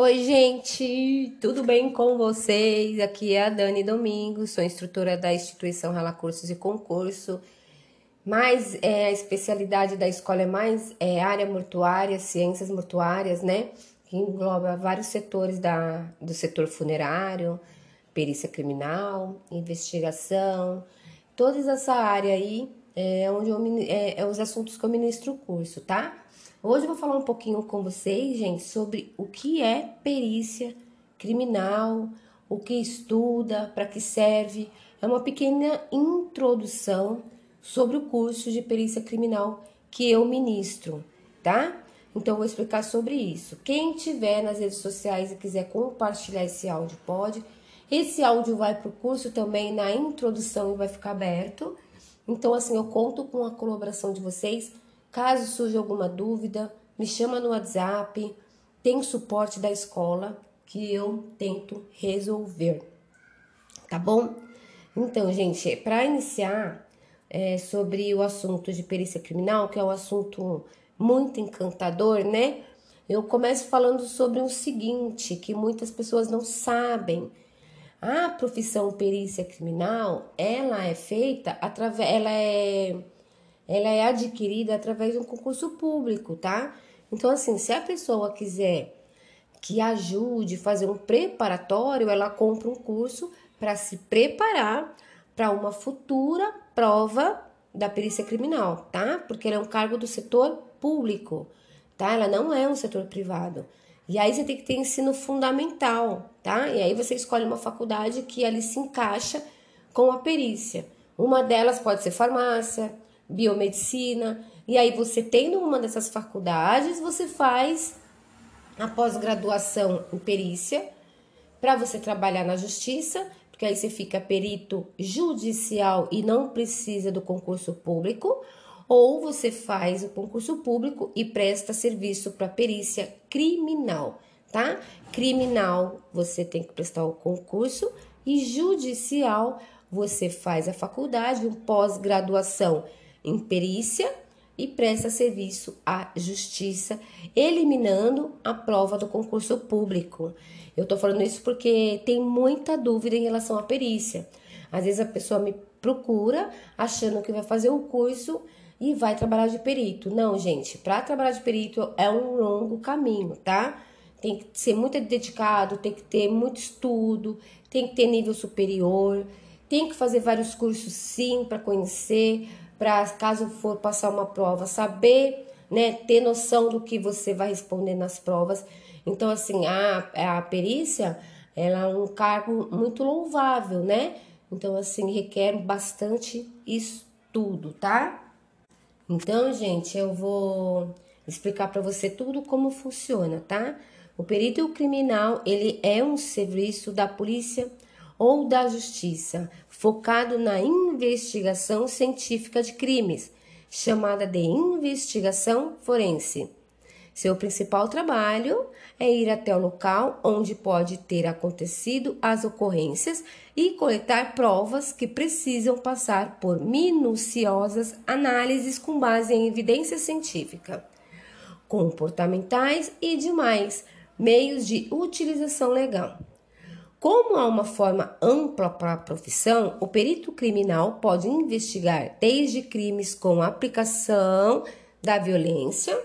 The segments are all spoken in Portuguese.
Oi, gente, tudo bem com vocês? Aqui é a Dani Domingos, sou instrutora da instituição Rala Cursos e Concurso, mas é, a especialidade da escola é mais é, área mortuária, ciências mortuárias, né? Que engloba vários setores da, do setor funerário, perícia criminal, investigação, toda essa área aí é onde eu, é, é os assuntos que eu ministro o curso, tá? Hoje eu vou falar um pouquinho com vocês, gente, sobre o que é perícia criminal, o que estuda, para que serve. É uma pequena introdução sobre o curso de perícia criminal que eu ministro, tá? Então eu vou explicar sobre isso. Quem tiver nas redes sociais e quiser compartilhar esse áudio pode. Esse áudio vai para o curso também na introdução e vai ficar aberto. Então assim, eu conto com a colaboração de vocês Caso surja alguma dúvida, me chama no WhatsApp. Tem suporte da escola que eu tento resolver. Tá bom? Então, gente, para iniciar é, sobre o assunto de perícia criminal, que é um assunto muito encantador, né? Eu começo falando sobre o seguinte, que muitas pessoas não sabem. A profissão perícia criminal, ela é feita através, ela é ela é adquirida através de um concurso público, tá? Então, assim, se a pessoa quiser que ajude a fazer um preparatório, ela compra um curso para se preparar para uma futura prova da perícia criminal, tá? Porque ela é um cargo do setor público, tá? Ela não é um setor privado. E aí você tem que ter ensino fundamental, tá? E aí você escolhe uma faculdade que ali se encaixa com a perícia. Uma delas pode ser farmácia, biomedicina. E aí você tendo uma dessas faculdades, você faz a pós-graduação em perícia para você trabalhar na justiça, porque aí você fica perito judicial e não precisa do concurso público, ou você faz o concurso público e presta serviço para perícia criminal, tá? Criminal, você tem que prestar o concurso e judicial, você faz a faculdade, um pós-graduação em perícia e presta serviço à justiça, eliminando a prova do concurso público. Eu tô falando isso porque tem muita dúvida em relação à perícia. Às vezes a pessoa me procura achando que vai fazer o curso e vai trabalhar de perito. Não, gente, para trabalhar de perito é um longo caminho, tá? Tem que ser muito dedicado, tem que ter muito estudo, tem que ter nível superior, tem que fazer vários cursos sim para conhecer, para caso for passar uma prova, saber, né, ter noção do que você vai responder nas provas. Então, assim, a, a perícia, ela é um cargo muito louvável, né? Então, assim, requer bastante estudo, tá? Então, gente, eu vou explicar para você tudo como funciona, tá? O perito criminal, ele é um serviço da polícia ou da justiça, focado na investigação científica de crimes, chamada de investigação forense. Seu principal trabalho é ir até o local onde pode ter acontecido as ocorrências e coletar provas que precisam passar por minuciosas análises com base em evidência científica, comportamentais e demais meios de utilização legal. Como há uma forma ampla para a profissão, o perito criminal pode investigar desde crimes com aplicação da violência,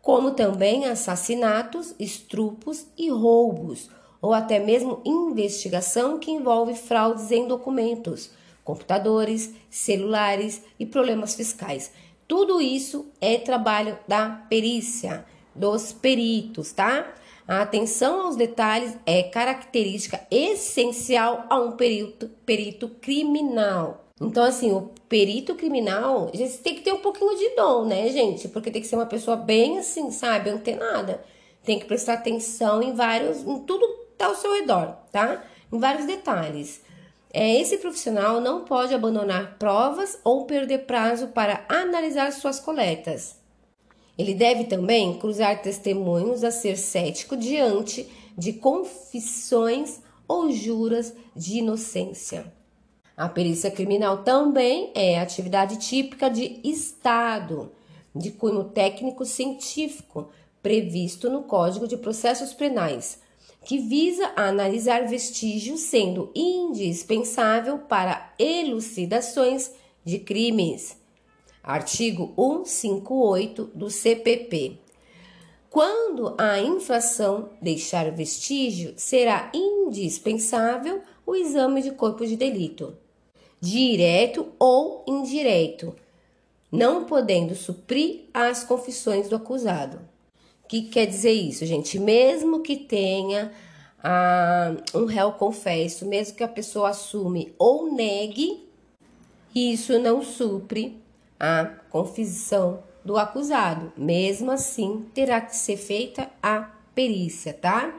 como também assassinatos, estrupos e roubos, ou até mesmo investigação que envolve fraudes em documentos, computadores, celulares e problemas fiscais. Tudo isso é trabalho da perícia, dos peritos, tá? A atenção aos detalhes é característica essencial a um perito, perito criminal. Então, assim, o perito criminal, você tem que ter um pouquinho de dom, né, gente? Porque tem que ser uma pessoa bem assim, sabe, antenada. Tem que prestar atenção em vários, em tudo que tá ao seu redor, tá? Em vários detalhes. É, esse profissional não pode abandonar provas ou perder prazo para analisar suas coletas. Ele deve também cruzar testemunhos a ser cético diante de confissões ou juras de inocência. A perícia criminal também é atividade típica de Estado, de cunho técnico científico, previsto no Código de Processos Penais, que visa analisar vestígios sendo indispensável para elucidações de crimes. Artigo 158 do CPP. Quando a infração deixar vestígio, será indispensável o exame de corpo de delito, direto ou indireto, não podendo suprir as confissões do acusado. O que quer dizer isso, gente? Mesmo que tenha ah, um réu confesso, mesmo que a pessoa assume ou negue, isso não supre a confissão do acusado. Mesmo assim, terá que ser feita a perícia, tá?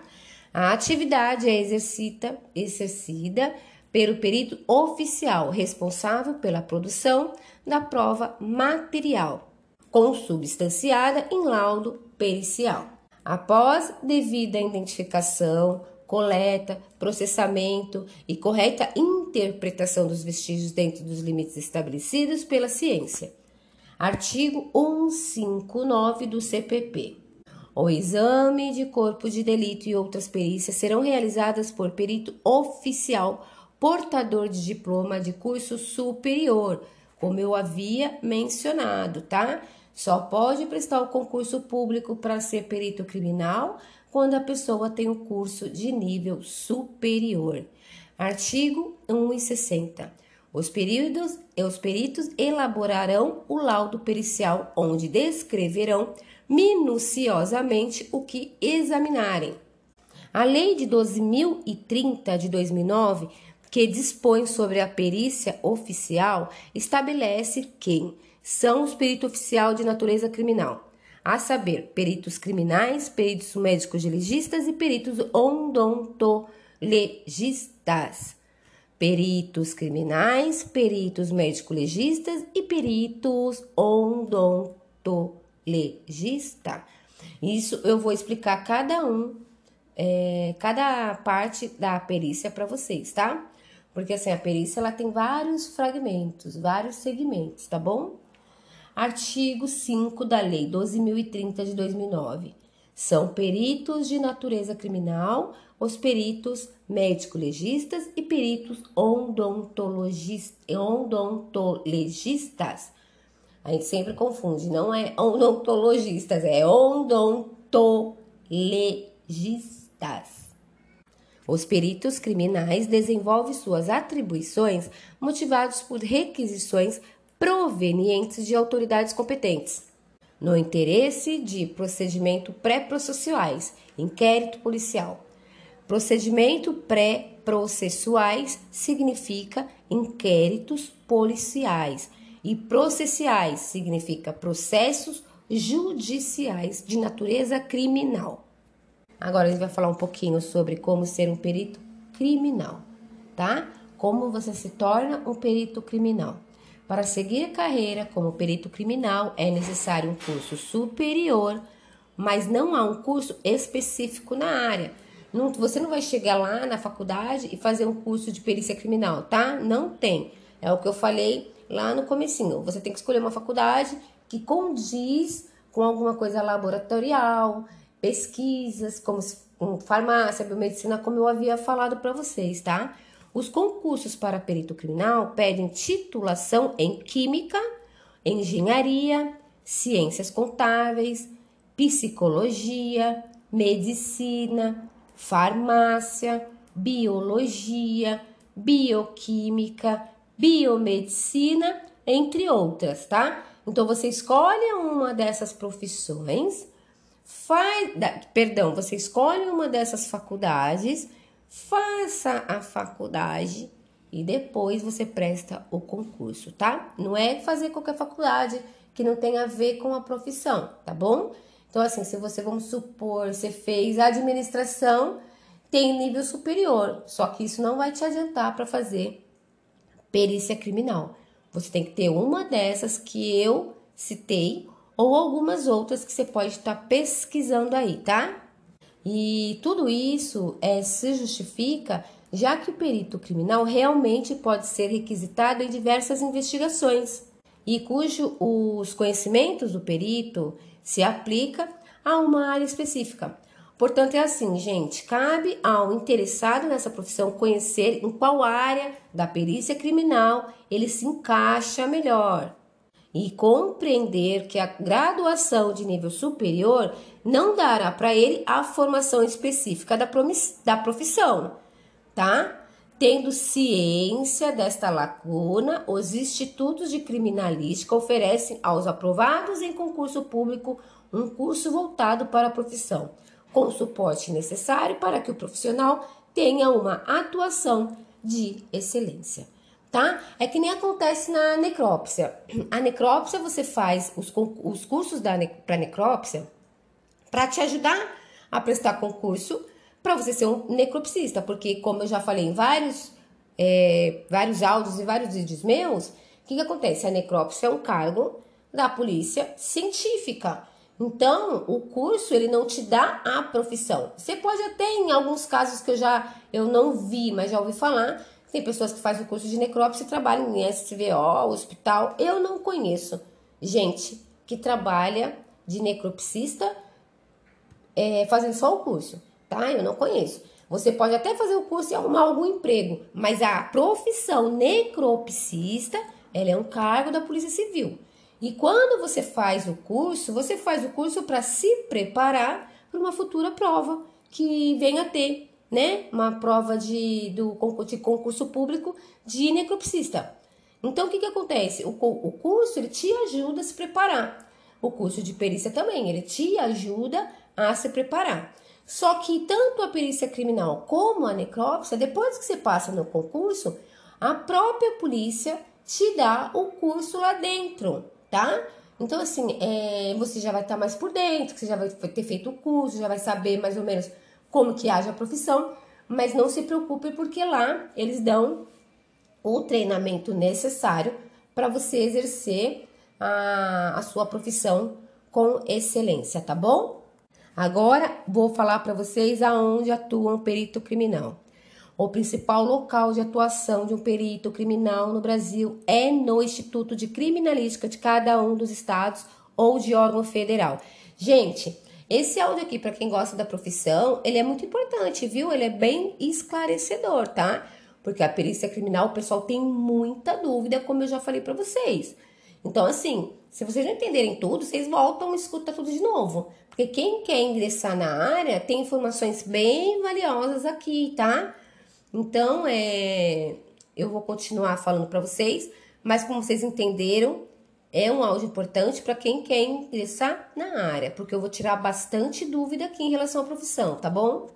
A atividade é exercita, exercida pelo perito oficial responsável pela produção da prova material, consubstanciada em laudo pericial. Após devida identificação, coleta, processamento e correta interpretação dos vestígios dentro dos limites estabelecidos pela ciência. Artigo 159 do CPP. O exame de corpo de delito e outras perícias serão realizadas por perito oficial portador de diploma de curso superior, como eu havia mencionado, tá? Só pode prestar o concurso público para ser perito criminal quando a pessoa tem o um curso de nível superior. Artigo 160. Os, períodos, os peritos elaborarão o laudo pericial, onde descreverão minuciosamente o que examinarem. A Lei de 12.030 de 2009, que dispõe sobre a perícia oficial, estabelece quem são os peritos oficial de natureza criminal, a saber, peritos criminais, peritos médicos legistas e peritos odontologistas. Peritos criminais, peritos médico-legistas e peritos odontologistas legista. Isso eu vou explicar cada um, é, cada parte da perícia para vocês, tá? Porque assim, a perícia ela tem vários fragmentos, vários segmentos, tá bom? Artigo 5 da Lei 12.030 de 2009. São peritos de natureza criminal os peritos médico-legistas e peritos odontologistas, a gente sempre confunde, não é odontologistas, é odontologistas. Os peritos criminais desenvolvem suas atribuições motivados por requisições provenientes de autoridades competentes, no interesse de procedimento pré-processuais, inquérito policial. Procedimento pré-processuais significa inquéritos policiais e processuais significa processos judiciais de natureza criminal. Agora a gente vai falar um pouquinho sobre como ser um perito criminal, tá? Como você se torna um perito criminal. Para seguir a carreira como perito criminal é necessário um curso superior, mas não há um curso específico na área. Não, você não vai chegar lá na faculdade e fazer um curso de perícia criminal, tá? Não tem. É o que eu falei lá no comecinho. Você tem que escolher uma faculdade que condiz com alguma coisa laboratorial, pesquisas, como farmácia, biomedicina, como eu havia falado para vocês, tá? Os concursos para perito criminal pedem titulação em química, engenharia, ciências contábeis, psicologia, medicina, farmácia, biologia, bioquímica, biomedicina, entre outras, tá? Então você escolhe uma dessas profissões, faz, perdão, você escolhe uma dessas faculdades, faça a faculdade e depois você presta o concurso, tá? Não é fazer qualquer faculdade que não tenha a ver com a profissão, tá bom? Então, assim, se você, vamos supor, você fez administração, tem nível superior, só que isso não vai te adiantar para fazer perícia criminal. Você tem que ter uma dessas que eu citei ou algumas outras que você pode estar pesquisando aí, tá? E tudo isso é, se justifica já que o perito criminal realmente pode ser requisitado em diversas investigações e cujo os conhecimentos do perito se aplica a uma área específica. Portanto, é assim, gente: cabe ao interessado nessa profissão conhecer em qual área da perícia criminal ele se encaixa melhor e compreender que a graduação de nível superior não dará para ele a formação específica da, da profissão, tá? Tendo ciência desta lacuna, os institutos de criminalística oferecem aos aprovados em concurso público um curso voltado para a profissão, com o suporte necessário para que o profissional tenha uma atuação de excelência tá? É que nem acontece na necrópsia. A necrópsia você faz os, os cursos da para necrópsia para te ajudar a prestar concurso para você ser um necropsista, porque como eu já falei em vários é, vários áudios e vários vídeos meus, o que, que acontece? A necrópsia é um cargo da polícia científica. Então, o curso ele não te dá a profissão. Você pode até em alguns casos que eu já eu não vi, mas já ouvi falar, tem pessoas que fazem o curso de necrópsia e trabalham em SVO, hospital. Eu não conheço gente que trabalha de necropsista é, fazendo só o curso, tá? Eu não conheço. Você pode até fazer o curso e arrumar algum emprego, mas a profissão necropsista, ela é um cargo da Polícia Civil. E quando você faz o curso, você faz o curso para se preparar para uma futura prova que venha a ter né, uma prova de, do, de concurso público de necropsista. Então, o que, que acontece? O, o curso ele te ajuda a se preparar. O curso de perícia também, ele te ajuda a se preparar. Só que tanto a perícia criminal como a necrópsia, depois que você passa no concurso, a própria polícia te dá o curso lá dentro, tá? Então, assim, é, você já vai estar mais por dentro, você já vai ter feito o curso, já vai saber mais ou menos como que age a profissão, mas não se preocupe porque lá eles dão o treinamento necessário para você exercer a, a sua profissão com excelência, tá bom? Agora vou falar para vocês aonde atua um perito criminal. O principal local de atuação de um perito criminal no Brasil é no Instituto de Criminalística de cada um dos estados ou de órgão federal. Gente, esse áudio aqui, para quem gosta da profissão, ele é muito importante, viu? Ele é bem esclarecedor, tá? Porque a perícia criminal, o pessoal tem muita dúvida, como eu já falei para vocês. Então, assim, se vocês não entenderem tudo, vocês voltam e escutam tudo de novo. Porque quem quer ingressar na área tem informações bem valiosas aqui, tá? Então, é, eu vou continuar falando para vocês, mas como vocês entenderam, é um áudio importante para quem quer ingressar na área, porque eu vou tirar bastante dúvida aqui em relação à profissão, tá bom?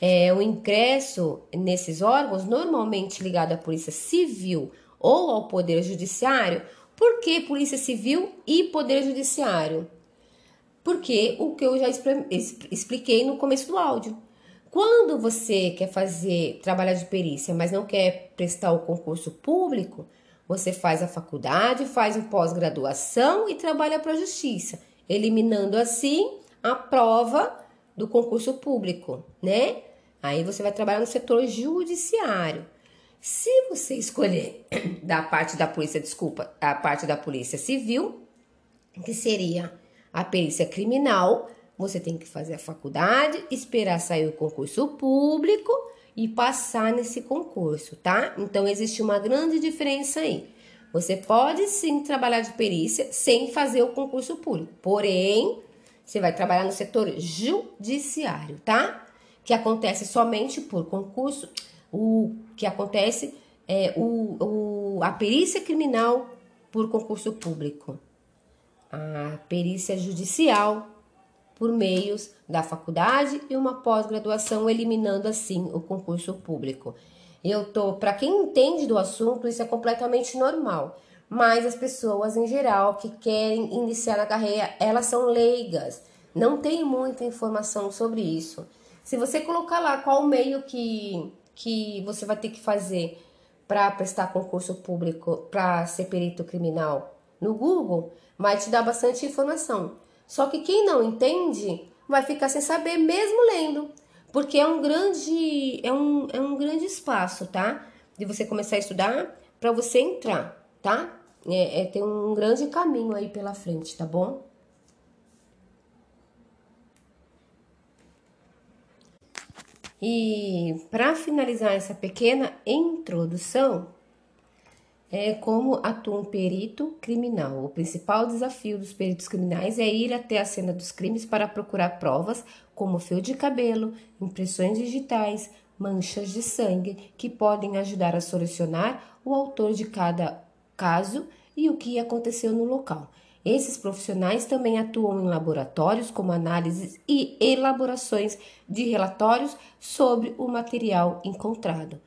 É, o ingresso nesses órgãos, normalmente ligado à Polícia Civil ou ao Poder Judiciário, por que Polícia Civil e Poder Judiciário? Porque o que eu já expliquei no começo do áudio. Quando você quer fazer trabalhar de perícia, mas não quer prestar o concurso público, você faz a faculdade, faz o pós-graduação e trabalha para a justiça, eliminando assim a prova do concurso público, né? Aí você vai trabalhar no setor judiciário. Se você escolher da parte da polícia, desculpa, a parte da polícia civil, que seria a perícia criminal, você tem que fazer a faculdade, esperar sair o concurso público e passar nesse concurso, tá? Então existe uma grande diferença aí. Você pode sim trabalhar de perícia sem fazer o concurso público, porém, você vai trabalhar no setor judiciário, tá? Que acontece somente por concurso, o que acontece é o, o, a perícia criminal por concurso público, a perícia judicial por meios da faculdade e uma pós-graduação, eliminando assim o concurso público. Eu tô, para quem entende do assunto, isso é completamente normal. Mas as pessoas em geral que querem iniciar na carreira, elas são leigas, não tem muita informação sobre isso. Se você colocar lá qual meio que, que você vai ter que fazer para prestar concurso público para ser perito criminal no Google, vai te dar bastante informação. Só que quem não entende vai ficar sem saber mesmo lendo, porque é um grande é um, é um grande espaço, tá? De você começar a estudar para você entrar, tá? É, é, tem um grande caminho aí pela frente, tá bom? E para finalizar essa pequena introdução, é como atua um perito criminal. O principal desafio dos peritos criminais é ir até a cena dos crimes para procurar provas como fio de cabelo, impressões digitais, manchas de sangue, que podem ajudar a solucionar o autor de cada caso e o que aconteceu no local. Esses profissionais também atuam em laboratórios como análises e elaborações de relatórios sobre o material encontrado.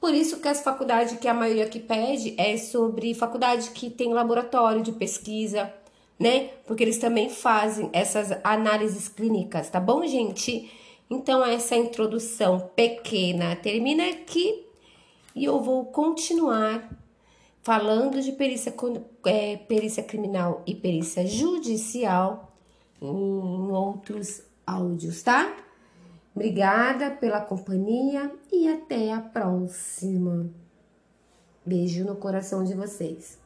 Por isso que as faculdades que a maioria que pede é sobre faculdade que tem laboratório de pesquisa, né? Porque eles também fazem essas análises clínicas, tá bom, gente? Então essa introdução pequena termina aqui e eu vou continuar falando de perícia, é, perícia criminal e perícia judicial em outros áudios, tá? Obrigada pela companhia e até a próxima. Beijo no coração de vocês.